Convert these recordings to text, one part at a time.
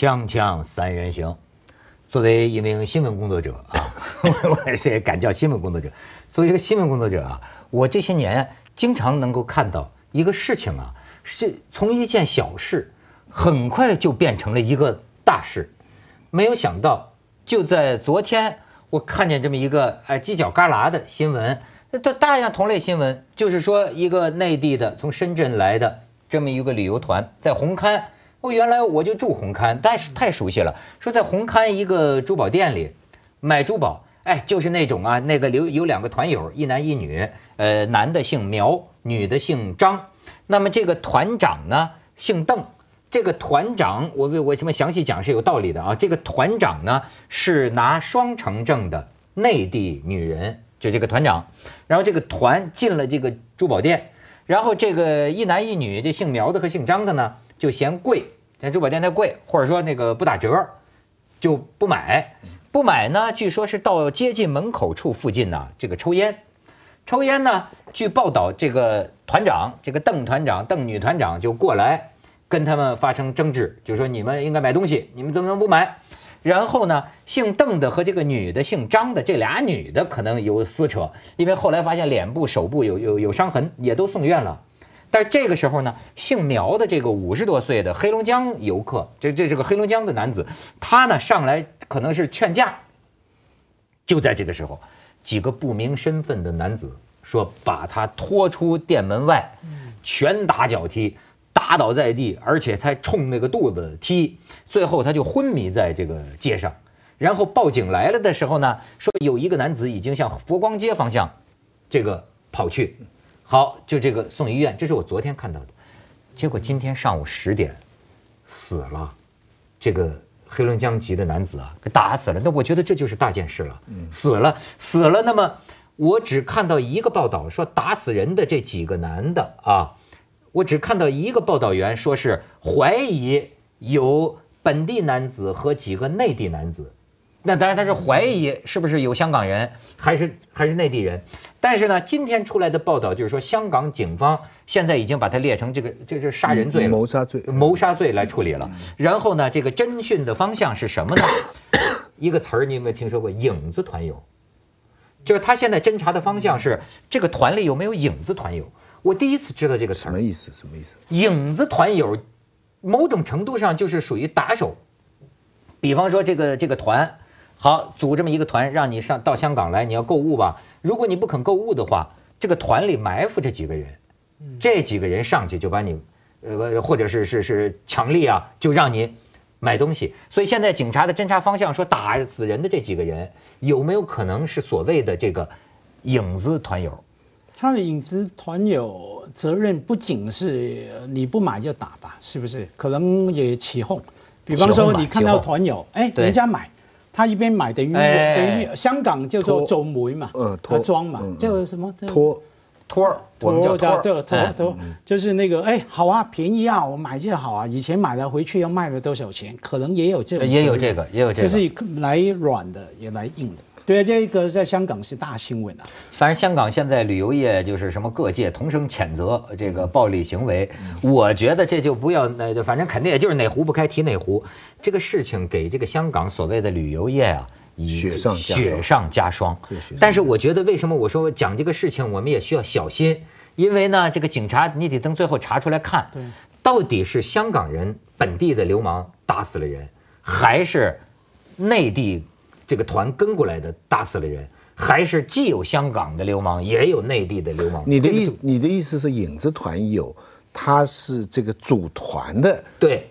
锵锵三人行，作为一名新闻工作者啊，我也敢叫新闻工作者。作为一个新闻工作者啊，我这些年经常能够看到一个事情啊，是从一件小事，很快就变成了一个大事。没有想到，就在昨天，我看见这么一个哎犄角旮旯的新闻，这大量同类新闻，就是说一个内地的从深圳来的这么一个旅游团，在红磡。我原来我就住红磡，但是太熟悉了。说在红磡一个珠宝店里买珠宝，哎，就是那种啊，那个有有两个团友，一男一女，呃，男的姓苗，女的姓张。那么这个团长呢姓邓，这个团长我我这么详细讲是有道理的啊。这个团长呢是拿双城证的内地女人，就这个团长。然后这个团进了这个珠宝店，然后这个一男一女，这姓苗的和姓张的呢。就嫌贵，在珠宝店太贵，或者说那个不打折，就不买。不买呢，据说是到接近门口处附近呢，这个抽烟。抽烟呢，据报道，这个团长，这个邓团长、邓女团长就过来跟他们发生争执，就说你们应该买东西，你们怎么能不买？然后呢，姓邓的和这个女的姓张的这俩女的可能有撕扯，因为后来发现脸部、手部有有有伤痕，也都送院了。但这个时候呢，姓苗的这个五十多岁的黑龙江游客，这这是个黑龙江的男子，他呢上来可能是劝架。就在这个时候，几个不明身份的男子说把他拖出店门外，拳打脚踢，打倒在地，而且他冲那个肚子踢，最后他就昏迷在这个街上。然后报警来了的时候呢，说有一个男子已经向佛光街方向这个跑去。好，就这个送医院，这是我昨天看到的，结果今天上午十点死了，这个黑龙江籍的男子啊，给打死了。那我觉得这就是大件事了，死了，死了。那么我只看到一个报道说打死人的这几个男的啊，我只看到一个报道员说是怀疑有本地男子和几个内地男子。那当然，他是怀疑是不是有香港人，还是还是内地人。但是呢，今天出来的报道就是说，香港警方现在已经把他列成这个这是杀人罪了，谋杀罪，谋杀罪来处理了。然后呢，这个侦讯的方向是什么呢？一个词儿你有没有听说过？影子团友，就是他现在侦查的方向是这个团里有没有影子团友。我第一次知道这个词儿，什么意思？什么意思？影子团友，某种程度上就是属于打手。比方说这个这个团。好，组这么一个团，让你上到香港来，你要购物吧？如果你不肯购物的话，这个团里埋伏着几个人，这几个人上去就把你，呃，或者是是是强力啊，就让你买东西。所以现在警察的侦查方向说，打死人的这几个人有没有可能是所谓的这个影子团友？他的影子团友责任不仅是你不买就打吧，是不是？可能也起哄。比方说你看到团友，哎，人家买。他一边买等于等于香港叫做走煤嘛，他装嘛，叫什么？托托托托托托，就是那个哎好啊便宜啊我买就好啊，以前买了回去要卖了多少钱，可能也有这个也有这个也有这个，就是来软的也来硬的。对，这个在香港是大新闻啊。反正香港现在旅游业就是什么各界同声谴责这个暴力行为。我觉得这就不要那，就反正肯定也就是哪壶不开提哪壶。这个事情给这个香港所谓的旅游业啊，雪上雪上加霜。但是我觉得为什么我说讲这个事情，我们也需要小心，因为呢，这个警察你得等最后查出来看，到底是香港人本地的流氓打死了人，还是内地。这个团跟过来的打死了人，还是既有香港的流氓，也有内地的流氓。你的意你的意思是影子团有，他是这个组团的。对，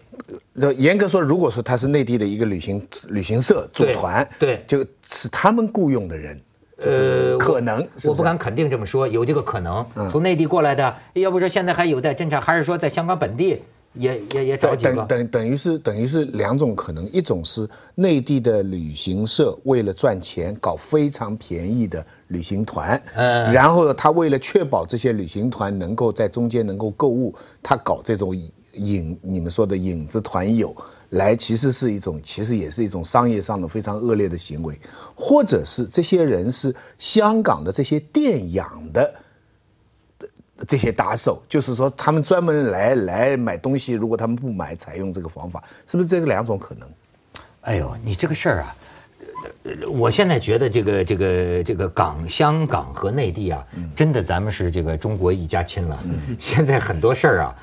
严格说，如果说他是内地的一个旅行旅行社组团，对，就是他们雇佣的人。呃，可能我不敢肯定这么说，有这个可能。从内地过来的，要不说现在还有待侦查，还是说在香港本地？也也也找几个，等等等于是等于是两种可能，一种是内地的旅行社为了赚钱搞非常便宜的旅行团，嗯，然后他为了确保这些旅行团能够在中间能够购物，他搞这种影你们说的影子团友来，其实是一种其实也是一种商业上的非常恶劣的行为，或者是这些人是香港的这些店养的。这些打手，就是说他们专门来来买东西，如果他们不买，采用这个方法，是不是这个两种可能？哎呦，你这个事儿啊，我现在觉得这个这个这个港、香港和内地啊，真的咱们是这个中国一家亲了。现在很多事儿啊，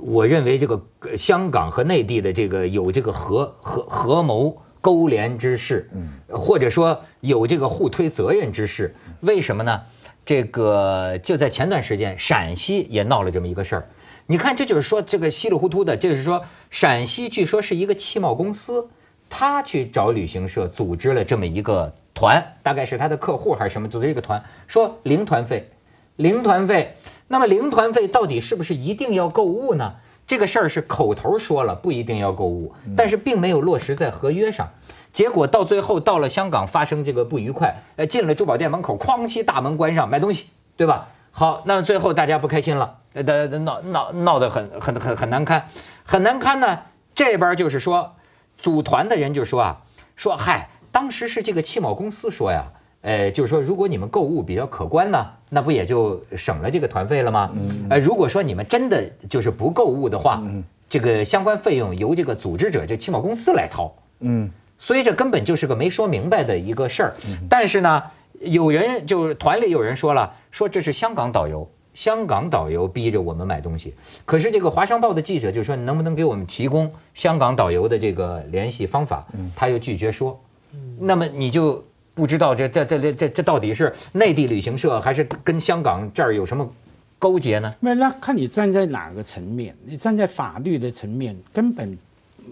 我认为这个香港和内地的这个有这个合合合谋勾连之势，或者说有这个互推责任之势。为什么呢？这个就在前段时间，陕西也闹了这么一个事儿。你看，这就是说这个稀里糊涂的，就是说陕西据说是一个汽贸公司。他去找旅行社组织了这么一个团，大概是他的客户还是什么，组织一个团，说零团费，零团费。那么零团费到底是不是一定要购物呢？这个事儿是口头说了不一定要购物，但是并没有落实在合约上。结果到最后到了香港发生这个不愉快，呃，进了珠宝店门口，哐叽大门关上买东西，对吧？好，那最后大家不开心了，呃，闹闹闹得很很很很难堪，很难堪呢。这边就是说。组团的人就说啊，说嗨，当时是这个汽贸公司说呀，呃，就是说如果你们购物比较可观呢，那不也就省了这个团费了吗？嗯，呃，如果说你们真的就是不购物的话，嗯，这个相关费用由这个组织者这汽贸公司来掏，嗯，所以这根本就是个没说明白的一个事儿。但是呢，有人就是团里有人说了，说这是香港导游。香港导游逼着我们买东西，可是这个华商报的记者就说：“你能不能给我们提供香港导游的这个联系方法？”他又拒绝说。那么你就不知道这这这这这这到底是内地旅行社还是跟香港这儿有什么勾结呢？那那看你站在哪个层面，你站在法律的层面，根本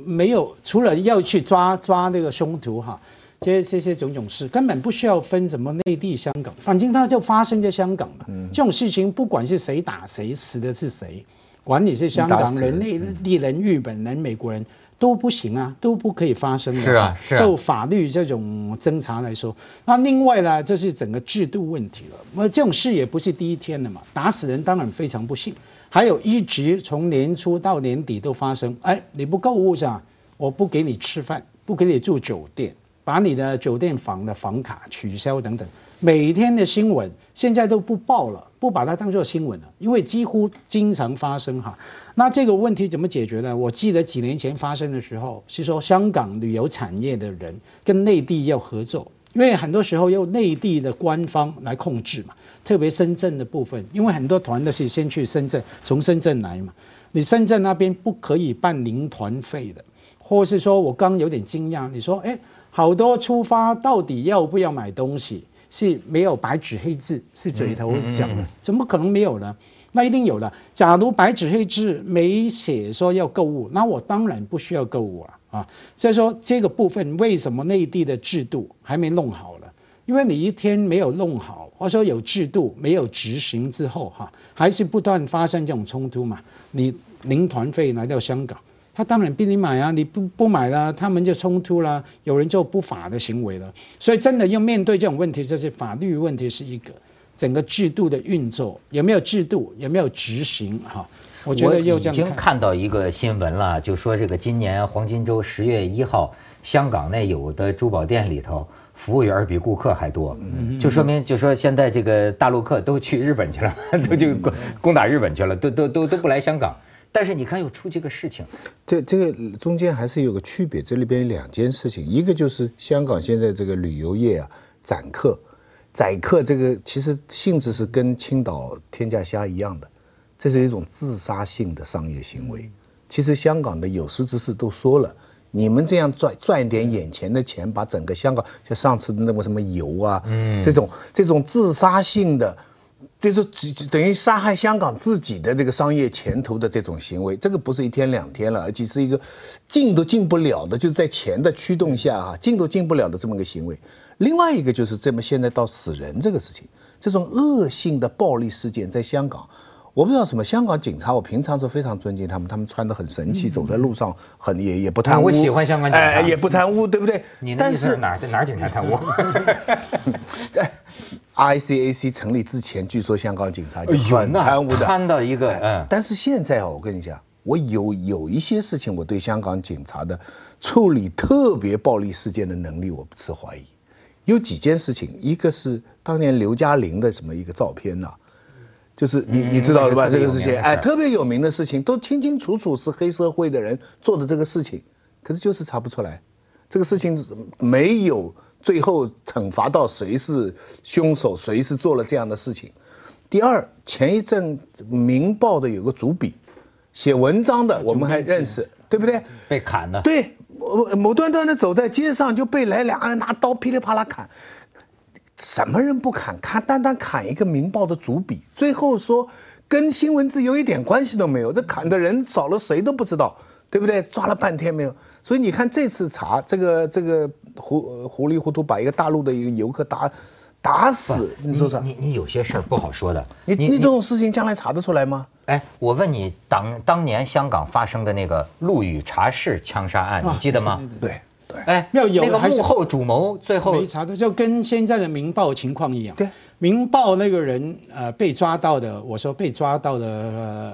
没有除了要去抓抓那个凶徒哈。这这些种种事根本不需要分什么内地、香港，反正它就发生在香港嘛。这种事情不管是谁打谁，死的是谁，管你是香港人、内地人、日本人、美国人都不行啊，都不可以发生的。是啊，是啊。就法律这种侦查来说，那另外呢，就是整个制度问题了。那这种事也不是第一天了嘛，打死人当然非常不幸，还有一直从年初到年底都发生。哎，你不购物是吧？我不给你吃饭，不给你住酒店。把你的酒店房的房卡取消等等，每天的新闻现在都不报了，不把它当做新闻了，因为几乎经常发生哈。那这个问题怎么解决呢？我记得几年前发生的时候是说香港旅游产业的人跟内地要合作，因为很多时候由内地的官方来控制嘛，特别深圳的部分，因为很多团都是先去深圳，从深圳来嘛，你深圳那边不可以办零团费的，或是说我刚有点惊讶，你说哎。好多出发到底要不要买东西是没有白纸黑字，是嘴头讲的，怎么可能没有呢？那一定有的。假如白纸黑字没写说要购物，那我当然不需要购物啊啊！所以说这个部分为什么内地的制度还没弄好了？因为你一天没有弄好，或者说有制度没有执行之后哈，还是不断发生这种冲突嘛。你零团费来到香港。他当然逼你买啊！你不不买了，他们就冲突了，有人就不法的行为了。所以真的要面对这种问题，就是法律问题是一个，整个制度的运作有没有制度，有没有执行哈？我觉得已经看。到一个新闻了，就说这个今年黄金周十月一号，香港那有的珠宝店里头，服务员比顾客还多，就说明就说现在这个大陆客都去日本去了，都就攻攻打日本去了，都都都都不来香港。但是你看，又出这个事情，这这个中间还是有个区别。这里边有两件事情，一个就是香港现在这个旅游业啊，宰客，宰客这个其实性质是跟青岛天价虾一样的，这是一种自杀性的商业行为。其实香港的有识之士都说了，你们这样赚赚点眼前的钱，把整个香港像上次的那个什么油啊，嗯，这种这种自杀性的。就是只等于杀害香港自己的这个商业前途的这种行为，这个不是一天两天了，而且是一个进都进不了的，就是在钱的驱动下啊，进都进不了的这么个行为。另外一个就是这么现在到死人这个事情，这种恶性的暴力事件在香港。我不知道什么香港警察，我平常是非常尊敬他们，他们穿的很神气，走在路上很也也不贪污。我喜欢香港警察，哎，也不贪污，对不对？你那意思哪在哪警察贪污？I C A C 成立之前，据说香港警察就很贪污的，贪到一个。嗯。但是现在啊，我跟你讲，我有有一些事情，我对香港警察的处理特别暴力事件的能力，我不持怀疑。有几件事情，一个是当年刘嘉玲的什么一个照片呐。就是你你知道的吧？这个事情，哎，特别有名的事情，都清清楚楚是黑社会的人做的这个事情，可是就是查不出来，这个事情没有最后惩罚到谁是凶手，谁是做了这样的事情。第二，前一阵《明报》的有个主笔写文章的，我们还认识，对不对？被砍了。对，某某端端的走在街上就被来两个人拿刀噼里啪啦砍，什么人不砍？他单单砍一个《明报》的主笔，最后说跟新闻自由一点关系都没有，这砍的人少了谁都不知道，对不对？抓了半天没有，所以你看这次查这个这个糊糊里糊涂把一个大陆的一个游客打。打死你说啥？你你有些事儿不好说的。你你这种事情将来查得出来吗？哎，我问你，当当年香港发生的那个陆羽茶室枪杀案，你记得吗？对对。哎，要有那个幕后主谋，最后没查的，就跟现在的《明报》情况一样。对，《明报》那个人呃被抓到的，我说被抓到的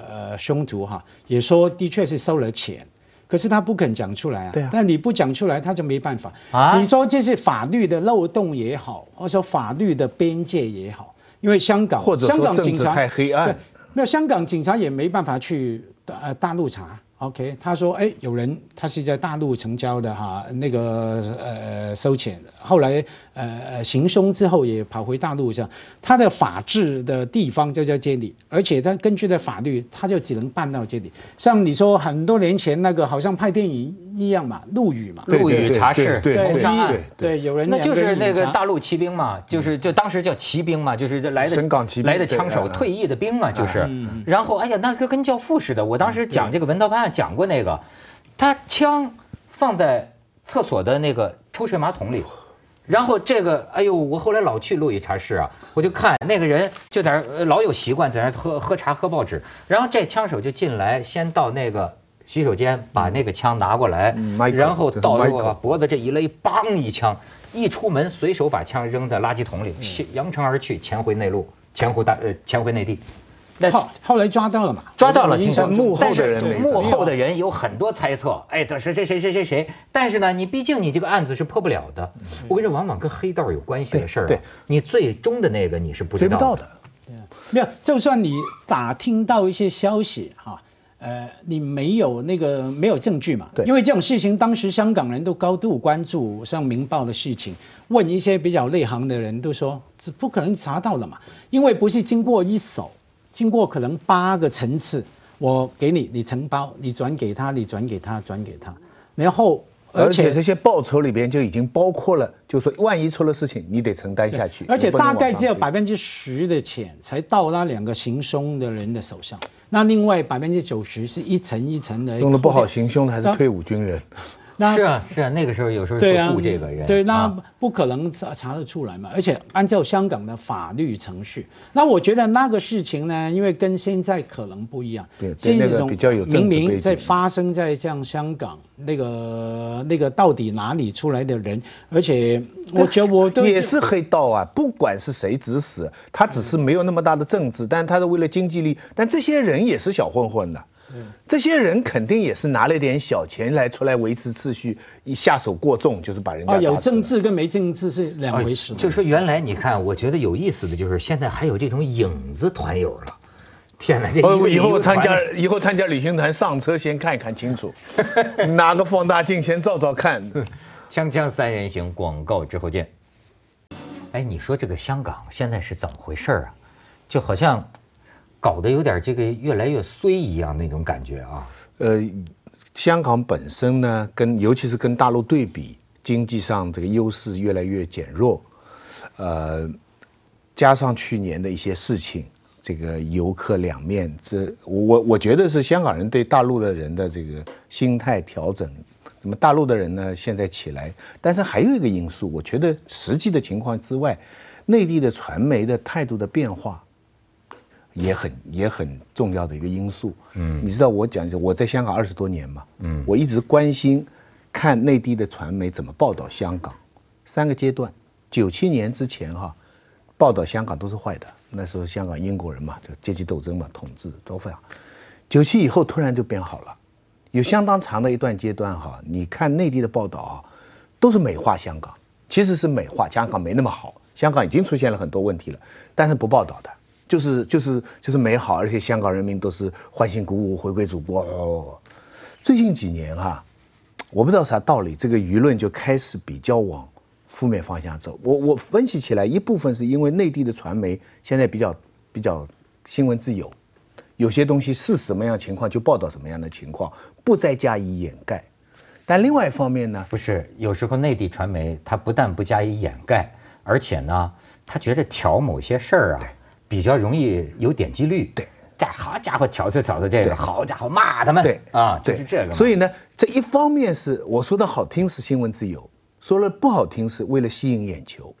呃凶徒哈，也说的确是收了钱。可是他不肯讲出来啊，对啊，但你不讲出来，他就没办法啊。你说这是法律的漏洞也好，或者说法律的边界也好，因为香港，或者香港警察太黑暗，那香港警察也没办法去呃大陆查。OK，他说，哎，有人他是在大陆成交的哈，那个呃收钱，后来呃呃行凶之后也跑回大陆上，他的法治的地方就在这里，而且他根据的法律，他就只能办到这里。像你说很多年前那个好像拍电影一样嘛，陆羽嘛，陆羽茶室谋杀案，对，有人那就是那个大陆骑兵嘛，就是就当时叫骑兵嘛，就是来的来的枪手，退役的兵嘛，就是，然后哎呀，那个跟教父似的，我当时讲这个文道案讲过那个，他枪放在厕所的那个抽水马桶里，然后这个哎呦，我后来老去路易茶室啊，我就看那个人就在那老有习惯在那喝喝茶喝报纸，然后这枪手就进来，先到那个洗手间把那个枪拿过来，然后到我脖子这一勒，梆一枪，一出门随手把枪扔在垃圾桶里，扬长而去，潜回内陆，潜回大呃潜回内地。那后后来抓到了嘛？抓到了，幕后的人，幕后的人有很多猜测。哎，这是这谁谁谁谁？但是呢，你毕竟你这个案子是破不了的。我跟你说，往往跟黑道有关系的事儿，对，你最终的那个你是不知道的。没有，就算你打听到一些消息哈，呃，你没有那个没有证据嘛？对。因为这种事情，当时香港人都高度关注，像《明报》的事情，问一些比较内行的人都说，这不可能查到的嘛，因为不是经过一手。经过可能八个层次，我给你，你承包，你转给他，你转给他，转给他，然后而且这些报酬里边就已经包括了，就说万一出了事情，你得承担下去。而且大概只有百分之十的钱才到那两个行凶的人的手上，那另外百分之九十是一层一层的。用的不好行凶的还是退伍军人。是啊是啊，那个时候有时候会雇这个人，对，那不可能查查得出来嘛。而且按照香港的法律程序，那我觉得那个事情呢，因为跟现在可能不一样。对，那个比较有明明在发生在像香港那个那个到底哪里出来的人，而且我觉得我都也是黑道啊，不管是谁指使，他只是没有那么大的政治，但他是为了经济利益，但这些人也是小混混的。这些人肯定也是拿了点小钱来出来维持秩序，一下手过重就是把人家。有政治跟没政治是两回事。就说原来你看，我觉得有意思的就是现在还有这种影子团友了。天哪，这以后参加以后参加旅行团上车先看一看清楚，拿个放大镜先照照看。锵锵三人行广告之后见。哎，你说这个香港现在是怎么回事啊？就好像。搞得有点这个越来越衰一样那种感觉啊。呃，香港本身呢，跟尤其是跟大陆对比，经济上这个优势越来越减弱。呃，加上去年的一些事情，这个游客两面，这我我觉得是香港人对大陆的人的这个心态调整。那么大陆的人呢，现在起来，但是还有一个因素，我觉得实际的情况之外，内地的传媒的态度的变化。也很也很重要的一个因素。嗯，你知道我讲我在香港二十多年嘛，嗯，我一直关心看内地的传媒怎么报道香港。三个阶段，九七年之前哈，报道香港都是坏的。那时候香港英国人嘛，就阶级斗争嘛，统治都非常。九七以后突然就变好了，有相当长的一段阶段哈，你看内地的报道啊，都是美化香港，其实是美化香港没那么好，香港已经出现了很多问题了，但是不报道的。就是就是就是美好，而且香港人民都是欢欣鼓舞，回归祖国。哦最近几年哈，我不知道啥道理，这个舆论就开始比较往负面方向走。我我分析起来，一部分是因为内地的传媒现在比较比较新闻自由，有些东西是什么样情况就报道什么样的情况，不再加以掩盖。但另外一方面呢，不是有时候内地传媒它不但不加以掩盖，而且呢，他觉得挑某些事儿啊。比较容易有点击率，对，这好家伙挑唆挑唆这个，好家伙骂他们，对。啊，就是这个。所以呢，这一方面是我说的好听是新闻自由，说了不好听是为了吸引眼球，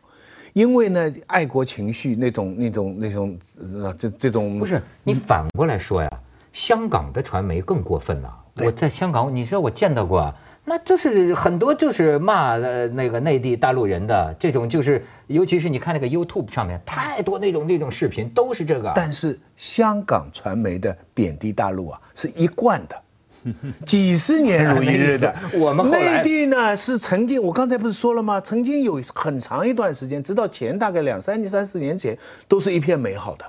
因为呢爱国情绪那种那种那种呃这这种不是你反过来说呀，香港的传媒更过分呐。我在香港，你知道我见到过。那就是很多就是骂呃那个内地大陆人的这种，就是尤其是你看那个 YouTube 上面太多那种那种视频都是这个。但是香港传媒的贬低大陆啊是一贯的，几十年如一日的。我们内地呢是曾经我刚才不是说了吗？曾经有很长一段时间，直到前大概两三年、三四年前，都是一片美好的。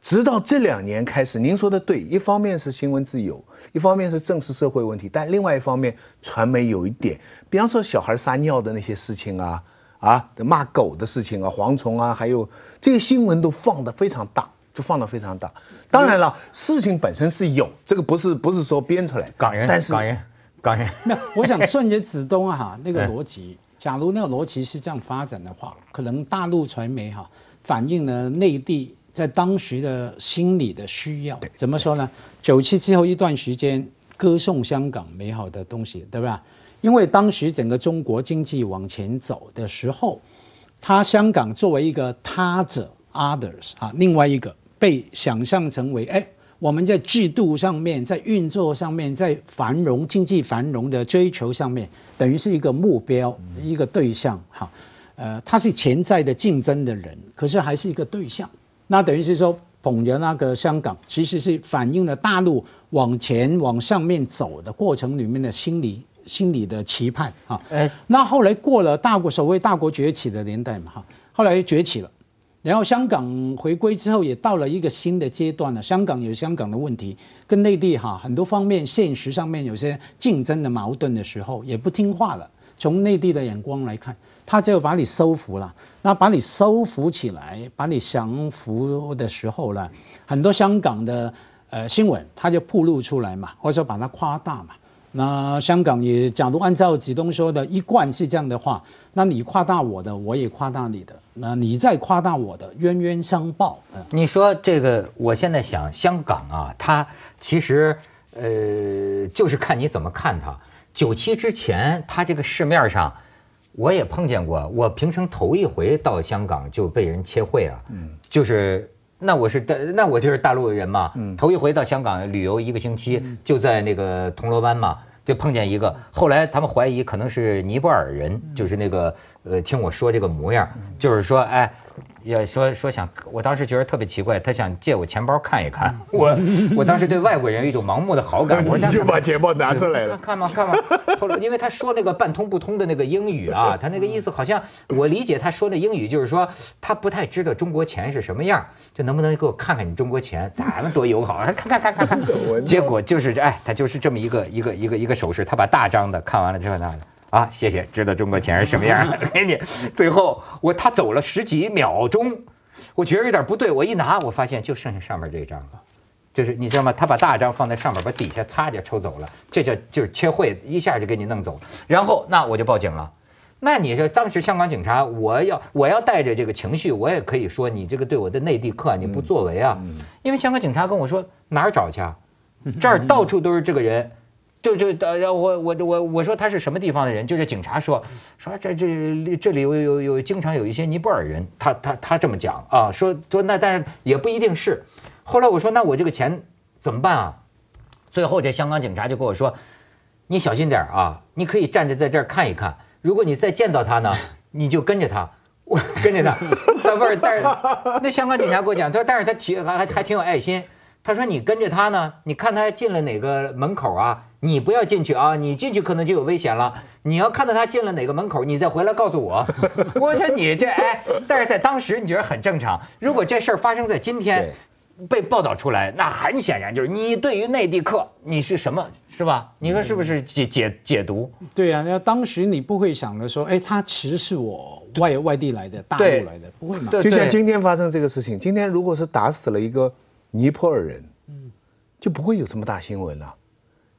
直到这两年开始，您说的对，一方面是新闻自由，一方面是正视社会问题，但另外一方面，传媒有一点，比方说小孩撒尿的那些事情啊，啊，骂狗的事情啊，蝗虫啊，还有这个新闻都放得非常大，就放得非常大。当然了，事情本身是有，这个不是不是说编出来。港人，但是港人，港人。那我想顺着子东哈 那个逻辑，假如那个逻辑是这样发展的话，可能大陆传媒哈反映了内地。在当时的心理的需要，怎么说呢？九七之后一段时间，歌颂香港美好的东西，对吧？因为当时整个中国经济往前走的时候，他香港作为一个他者 （others） 啊，另外一个被想象成为哎，我们在制度上面，在运作上面，在繁荣经济繁荣的追求上面，等于是一个目标，一个对象。哈，呃，他是潜在的竞争的人，可是还是一个对象。那等于是说，捧着那个香港，其实是反映了大陆往前往上面走的过程里面的心理心理的期盼啊。哎，那后来过了大国所谓大国崛起的年代嘛哈，后来崛起了，然后香港回归之后也到了一个新的阶段了。香港有香港的问题，跟内地哈很多方面现实上面有些竞争的矛盾的时候，也不听话了。从内地的眼光来看。他就把你收服了，那把你收服起来，把你降服的时候呢，很多香港的呃新闻他就暴露出来嘛，或者说把它夸大嘛。那香港也，假如按照子东说的，一贯是这样的话，那你夸大我的，我也夸大你的，那你再夸大我的，冤冤相报。你说这个，我现在想，香港啊，它其实呃，就是看你怎么看它。九七之前，它这个市面上。我也碰见过，我平生头一回到香港就被人切会啊，就是那我是大那我就是大陆人嘛，头一回到香港旅游一个星期，就在那个铜锣湾嘛，就碰见一个，后来他们怀疑可能是尼泊尔人，就是那个呃听我说这个模样，就是说哎。也说说想，我当时觉得特别奇怪，他想借我钱包看一看。我 我当时对外国人有一种盲目的好感，我 就把钱包拿出来了。看嘛看嘛，后来因为他说那个半通不通的那个英语啊，他那个意思好像我理解他说的英语就是说他不太知道中国钱是什么样，就能不能给我看看你中国钱？咱们多友好，看看看看看。结果就是哎，他就是这么一个一个一个一个手势，他把大张的看完了之后呢。啊，谢谢，知道中国钱是什么样的，给你。最后我他走了十几秒钟，我觉得有点不对，我一拿，我发现就剩下上面这张了，就是你知道吗？他把大张放在上面，把底下擦就抽走了，这叫就是切会，一下就给你弄走。然后那我就报警了。那你说当时香港警察，我要我要带着这个情绪，我也可以说你这个对我的内地客你不作为啊，因为香港警察跟我说哪儿找去啊？这儿到处都是这个人。就就呃，我我我我说他是什么地方的人？就是警察说说这这这里有有有经常有一些尼泊尔人，他他他这么讲啊，说说那但是也不一定是。后来我说那我这个钱怎么办啊？最后这香港警察就跟我说，你小心点啊，你可以站着在这儿看一看，如果你再见到他呢，你就跟着他，我跟着他。不是，但是那香港警察给我讲，他说但是他挺还还还挺有爱心。他说：“你跟着他呢，你看他进了哪个门口啊？你不要进去啊，你进去可能就有危险了。你要看到他进了哪个门口，你再回来告诉我。我说你这哎，但是在当时你觉得很正常。如果这事儿发生在今天。被报道出来，那很显然就是你对于内地客你是什么，是吧？你说是不是解解解读？对呀，那当时你不会想着说，哎，他其实是我外外地来的，大陆来的，不会嘛？就像今天发生这个事情，今天如果是打死了一个尼泊尔人，嗯，就不会有这么大新闻了。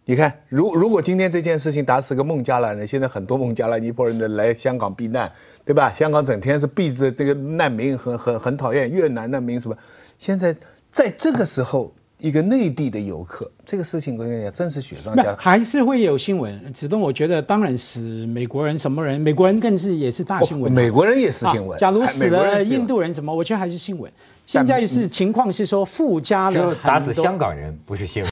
你看，如如果今天这件事情打死个孟加拉人，现在很多孟加拉尼泊人的来香港避难，对吧？香港整天是避着这个难民，很很很讨厌越南难民什么，现在。在这个时候，一个内地的游客，这个事情我跟你讲，真是雪上加霜。还是会有新闻。子东，我觉得当然是美国人什么人，美国人更是也是大新闻。美国人也是新闻。假如死了印度人，怎么？我觉得还是新闻。现在是情况是说附加了打死香港人不是新闻，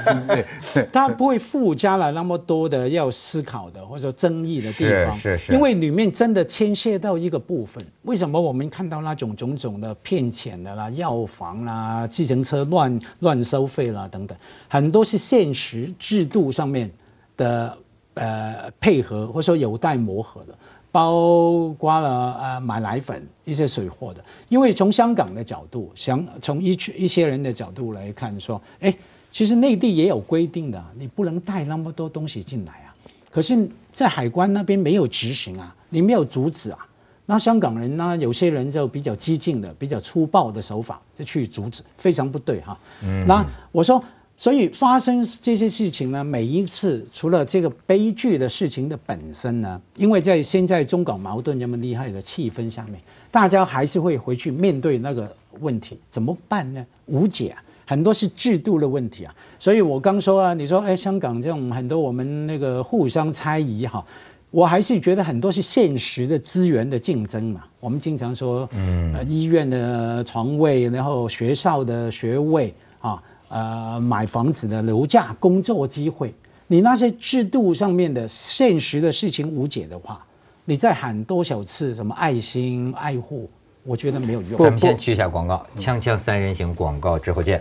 他不会附加了那么多的要思考的或者争议的地方，是是是，因为里面真的牵涉到一个部分，为什么我们看到那种种种的骗钱的啦、药房啦、计程车乱乱收费啦等等，很多是现实制度上面的呃配合或者说有待磨合的。包括了呃买奶粉一些水货的，因为从香港的角度，想从一一些人的角度来看，说，哎，其实内地也有规定的，你不能带那么多东西进来啊。可是，在海关那边没有执行啊，你没有阻止啊。那香港人呢，有些人就比较激进的、比较粗暴的手法就去阻止，非常不对哈。嗯。那我说。所以发生这些事情呢，每一次除了这个悲剧的事情的本身呢，因为在现在中港矛盾这么厉害的气氛下面，大家还是会回去面对那个问题，怎么办呢？无解，很多是制度的问题啊。所以我刚说啊，你说哎，香港这种很多我们那个互相猜疑哈，我还是觉得很多是现实的资源的竞争嘛。我们经常说，嗯，医院的床位，然后学校的学位啊。呃，买房子的楼价、工作机会，你那些制度上面的现实的事情无解的话，你再喊多少次什么爱心爱护，我觉得没有用。咱们先去一下广告，锵锵三人行广告之后见。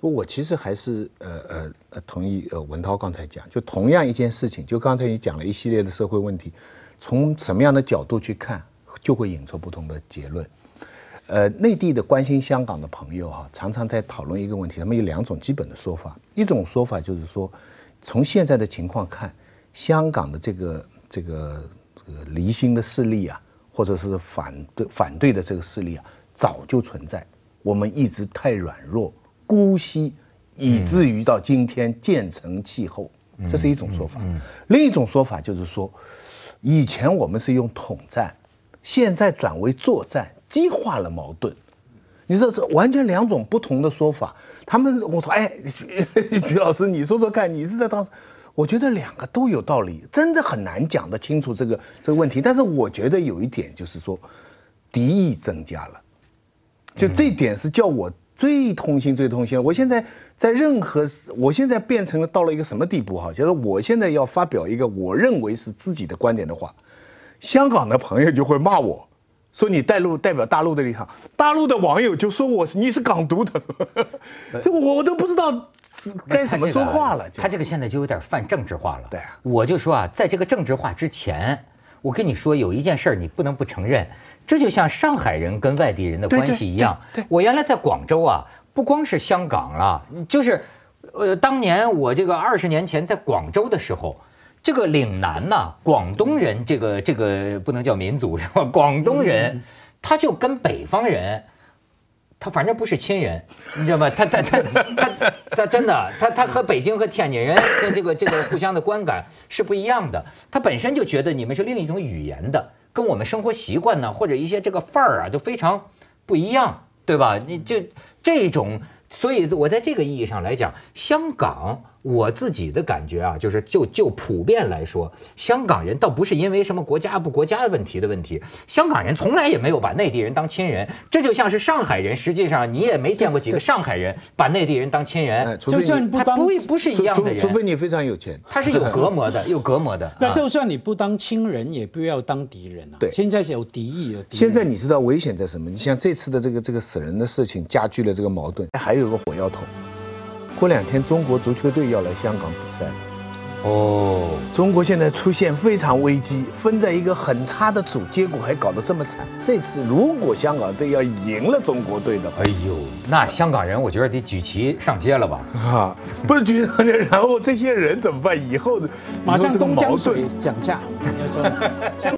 不，我其实还是呃呃呃同意呃文涛刚才讲，就同样一件事情，就刚才你讲了一系列的社会问题，从什么样的角度去看，就会引出不同的结论。呃，内地的关心香港的朋友啊，常常在讨论一个问题。他们有两种基本的说法，一种说法就是说，从现在的情况看，香港的这个这个这个离心的势力啊，或者是反对反对的这个势力啊，早就存在。我们一直太软弱、姑息，以至于到今天渐成气候。这是一种说法。另一种说法就是说，以前我们是用统战，现在转为作战。激化了矛盾，你说这完全两种不同的说法。他们我说哎，徐老师，你说说看，你是在当时，我觉得两个都有道理，真的很难讲得清楚这个这个问题。但是我觉得有一点就是说，敌意增加了，就这点是叫我最痛心最痛心。我现在在任何，我现在变成了到了一个什么地步哈？就是我现在要发表一个我认为是自己的观点的话，香港的朋友就会骂我。说你带路代表大陆的立场，大陆的网友就说我你是港独的，这我我都不知道该怎么说话了。他这个现在就有点泛政治化了。对，我就说啊，在这个政治化之前，我跟你说有一件事你不能不承认，这就像上海人跟外地人的关系一样。对，我原来在广州啊，不光是香港了，就是呃，当年我这个二十年前在广州的时候。这个岭南呐，广东人这个这个不能叫民族是吧？广东人他就跟北方人，他反正不是亲人，你知道吗？他他他他他真的，他他和北京和天津人的这个这个互相的观感是不一样的。他本身就觉得你们是另一种语言的，跟我们生活习惯呢或者一些这个范儿啊就非常不一样，对吧？你就这种，所以我在这个意义上来讲，香港。我自己的感觉啊，就是就就普遍来说，香港人倒不是因为什么国家不国家的问题的问题，香港人从来也没有把内地人当亲人，这就像是上海人，实际上你也没见过几个上海人把内地人当亲人，就算不当不不是一样的人，除非你非常有钱，他是有隔膜的，有隔膜的。那就算你不当亲人，也不要当敌人啊。对，现在是有敌意了。现在你知道危险在什么？你像这次的这个这个死人的事情，加剧了这个矛盾，还有个火药桶。过两天中国足球队要来香港比赛。哦，中国现在出现非常危机，分在一个很差的组，结果还搞得这么惨。这次如果香港队要赢了中国队的话，哎呦，那香港人我觉得得举旗上街了吧？啊，不是举旗上街，然后这些人怎么办？以后马上东江水讲价，说。